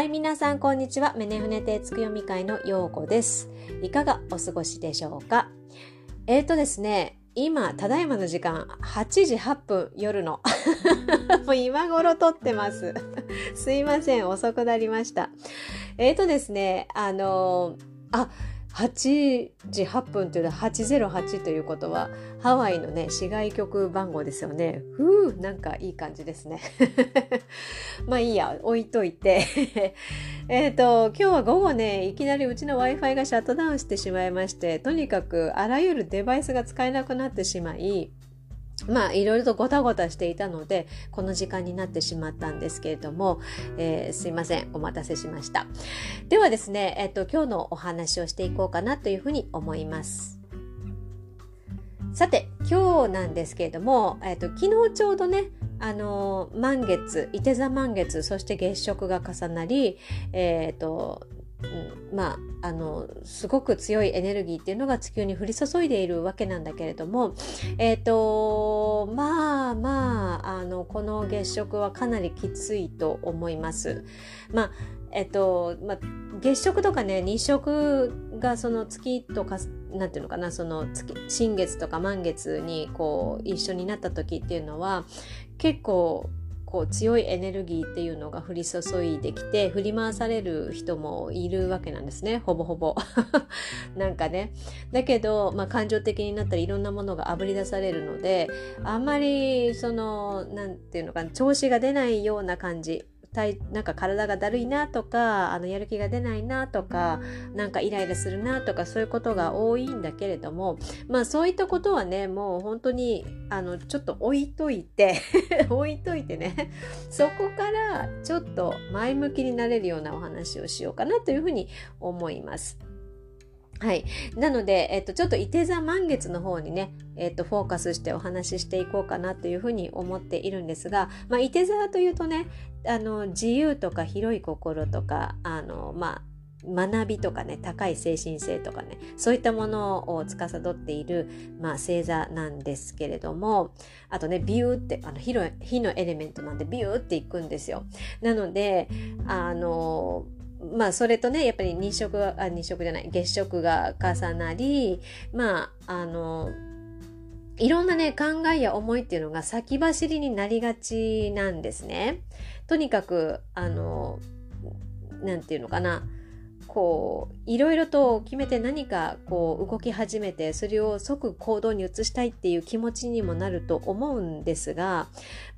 はい、皆さんこんにちは。メネフネテツク読み会のようこです。いかがお過ごしでしょうか？えーとですね、今、ただいまの時間、8時8分、夜の。もう今頃撮ってます。すいません、遅くなりました。えーとですね、あのーあ、8時8分というのは808ということはハワイのね市外局番号ですよね。ふうなんかいい感じですね。まあいいや置いといて えっと今日は午後ねいきなりうちの w i f i がシャットダウンしてしまいましてとにかくあらゆるデバイスが使えなくなってしまいまあいろいろとごたごたしていたのでこの時間になってしまったんですけれども、えーすいませんお待たせしました。ではですね、えっと今日のお話をしていこうかなというふうに思います。さて今日なんですけれども、えっと昨日ちょうどねあの満月伊手座満月そして月食が重なりえっ、とまああのすごく強いエネルギーっていうのが地球に降り注いでいるわけなんだけれどもえっ、とまあまああのこの月食はかなりきついと思います。まあえっとまあ、月食とかね日食がその月とかなんていうのかなその月新月とか満月にこう一緒になった時っていうのは結構こう強いエネルギーっていうのが降り注いできて振り回される人もいるわけなんですね。ほぼほぼ。なんかね。だけど、まあ、感情的になったりいろんなものがあぶり出されるのであんまりその何て言うのかな調子が出ないような感じ。体なんか体がだるいなとかあのやる気が出ないなとかなんかイライラするなとかそういうことが多いんだけれどもまあそういったことはねもう本当にあのちょっと置いといて 置いといてねそこからちょっと前向きになれるようなお話をしようかなというふうに思います。はい。なので、えっと、ちょっと伊手座満月の方にね、えっと、フォーカスしてお話ししていこうかなというふうに思っているんですが、まあ、伊手座というとね、あの、自由とか広い心とか、あの、まあ、学びとかね、高い精神性とかね、そういったものを司っている、まあ、星座なんですけれども、あとね、ビューって、あの、火のエレメントなんで、ビューっていくんですよ。なので、あの、まあそれとねやっぱり日食があ日食じゃない月食が重なりまああのいろんなね考えや思いっていうのが先走りになりがちなんですね。とにかくあのなんて言うのかなこういろいろと決めて何かこう動き始めてそれを即行動に移したいっていう気持ちにもなると思うんですが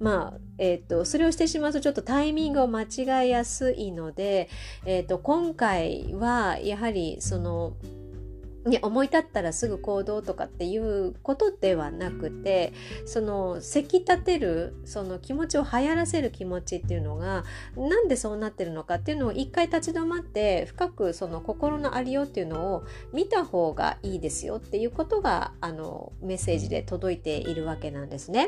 まあえー、とそれをしてしまうとちょっとタイミングを間違えやすいので、えー、と今回はやはりそのね、思い立ったらすぐ行動とかっていうことではなくてそのせき立てるその気持ちを流行らせる気持ちっていうのがなんでそうなってるのかっていうのを一回立ち止まって深くその心のありようっていうのを見た方がいいですよっていうことがあのメッセージで届いているわけなんですね。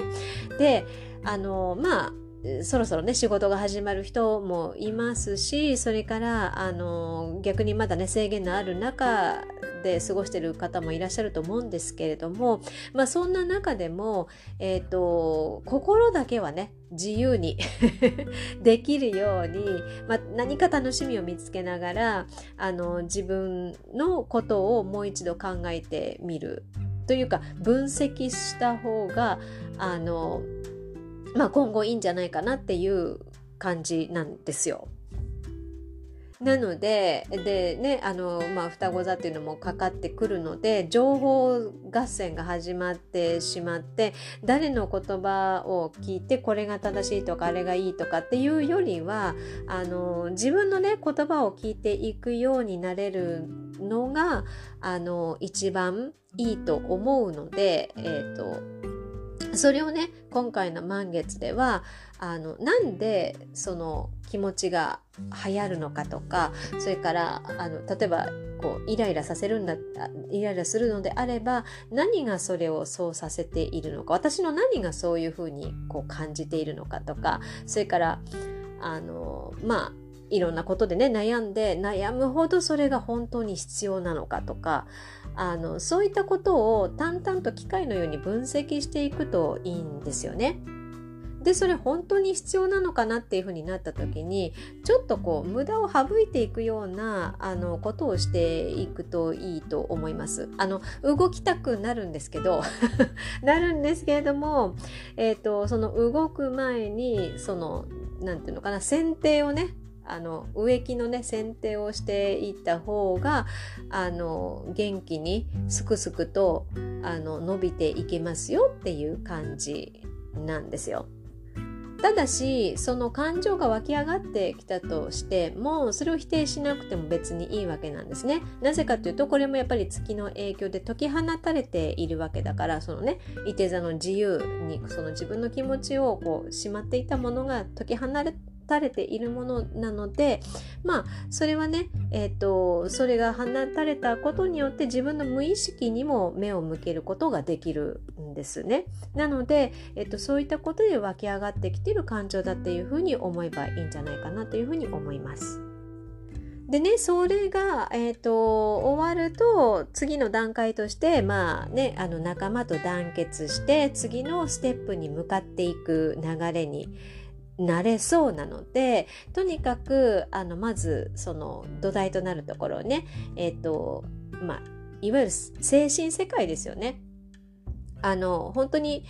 であのまあそろそろね仕事が始まる人もいますしそれからあの逆にまだね制限のある中で過ごしてる方もいらっしゃると思うんですけれどもまあそんな中でも、えーと、心だけはね自由に できるように、まあ、何か楽しみを見つけながらあの自分のことをもう一度考えてみる。というか分析した方があのまあ、今後いいんじゃないかなっていう感じなんですよ。なのででねあの、まあ、双子座っていうのもかかってくるので情報合戦が始まってしまって誰の言葉を聞いてこれが正しいとかあれがいいとかっていうよりはあの自分のね言葉を聞いていくようになれるのがあの一番いいと思うので、えーとそれをね今回の満月ではあのなんでその気持ちが流行るのかとかそれからあの例えばこうイライラさせるんだイライラするのであれば何がそれをそうさせているのか私の何がそういうふうにこう感じているのかとかそれからあのまあいろんなことでね悩んで悩むほどそれが本当に必要なのかとかあのそういったことを淡々と機械のように分析していくといいんですよね。でそれ本当に必要なのかなっていうふうになった時にちょっとこう無駄を省いていくようなあのことをしていくといいと思います。あの動きたくなるんですけど なるんですけれども、えーと、その動く前にその何て言うのかな剪定をねあの植木のね剪定をしていった方があの元気にすくすくとあの伸びていけますよっていう感じなんですよ。ただしその感情が湧き上がってきたとしてもそれを否定しなくても別にいいわけなんですね。なぜかというとこれもやっぱり月の影響で解き放たれているわけだからそのねいて座の自由にその自分の気持ちをこうしまっていたものが解き放たれているものなのでまあそれはね、えーと、それが放たれたことによって自分の無意識にも目を向けることができるんですね。なので、えーと、そういったことで湧き上がってきている感情だっていうふうに思えばいいんじゃないかなというふうに思います。でね、それが、えーと、終わると次の段階としてまあねあの仲間と団結して次のステップに向かっていく流れになれそうなのでとにかくあのまずその土台となるところをねえ、ー、とまあいわゆる精神世界ですよね。あの本当に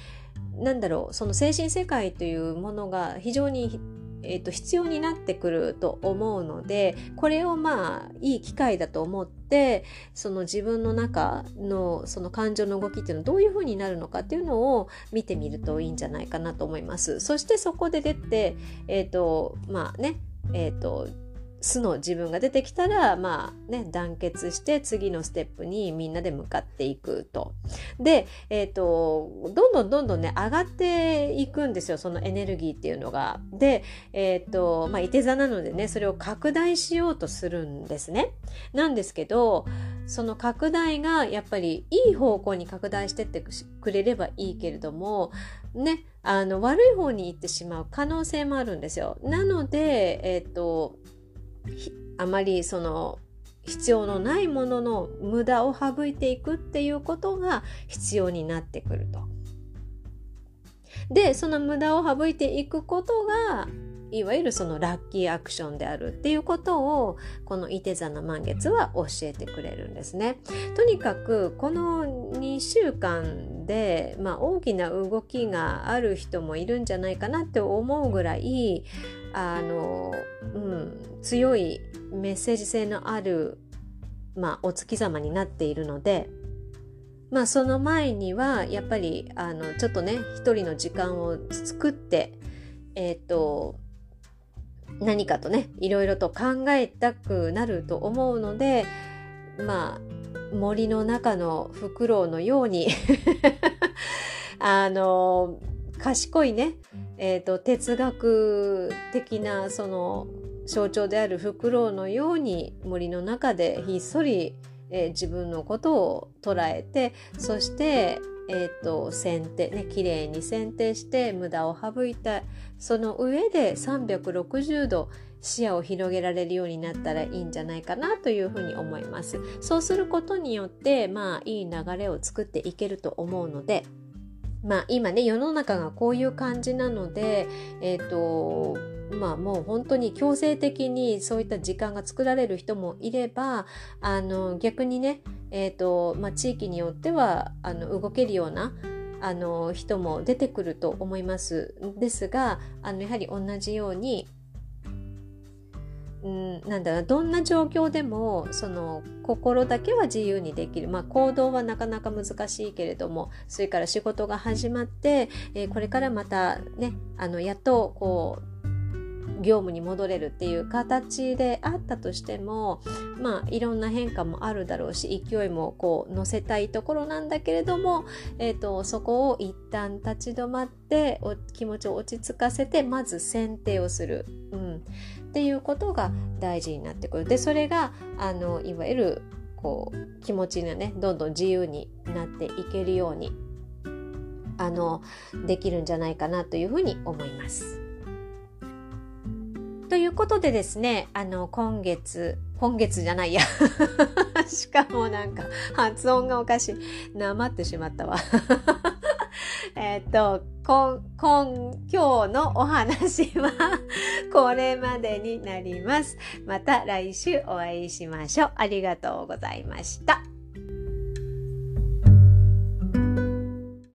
何だろうその精神世界というものが非常にえーと、必要になってくると思うのでこれをまあいい機会だと思ってその自分の中のその感情の動きっていうのはどういうふうになるのかっていうのを見てみるといいんじゃないかなと思います。そしてそこで出て、えーとまあねえーと素の自分が出てきたらまあね団結して次のステップにみんなで向かっていくと。でえっ、ー、とどんどんどんどんね上がっていくんですよそのエネルギーっていうのが。でえっ、ー、とまあいて座なのでねそれを拡大しようとするんですね。なんですけどその拡大がやっぱりいい方向に拡大してってくれればいいけれどもねあの悪い方に行ってしまう可能性もあるんですよ。なのでえっ、ー、とあまりその必要のないものの無駄を省いていくっていうことが必要になってくると。でその無駄を省いていくことがいわゆるそのラッキーアクションであるっていうことをこの伊手座の満月は教えてくれるんですね。とにかくこの2週間で、まあ、大きな動きがある人もいるんじゃないかなって思うぐらいあの、うん、強いメッセージ性のある、まあ、お月様になっているので。まあその前にはやっぱりあのちょっとね一人の時間を作ってえっ、ー、と何かとねいろいろと考えたくなると思うのでまあ森の中のフクロウのように あの賢いね、えーと、哲学的なその象徴であるフクロウのように森の中でひっそり、えー、自分のことを捉えてそしてえーと、剪定ね綺麗に剪定して無駄を省いたその上で360度視野を広げられるようになったらいいんじゃないかなというふうに思います。そうすることによってまあいい流れを作っていけると思うのでまあ今ね世の中がこういう感じなのでえっ、ー、とまあもう本当に強制的にそういった時間が作られる人もいればあの逆にね、えーとまあ、地域によってはあの動けるようなあの人も出てくると思います。ですがあのやはり同じようにうん、なんだろうどんな状況でもその心だけは自由にできる、まあ、行動はなかなか難しいけれどもそれから仕事が始まって、えー、これからまたねあのやっとこう業務に戻れるっていう形であったとしてもまあいろんな変化もあるだろうし勢いもこう乗せたいところなんだけれども、えーと、そこを一旦立ち止まってお気持ちを落ち着かせてまず選定をする、うん、っていうことが大事になってくる。でそれがあのいわゆるこう気持ちがねどんどん自由になっていけるようにあのできるんじゃないかなというふうに思います。ということでですね、あの、今月、今月じゃないや。しかもなんか、発音がおかしい。なまってしまったわ。えっと、こん、こん、今日のお話はこれまでになります。また来週お会いしましょう。ありがとうございました。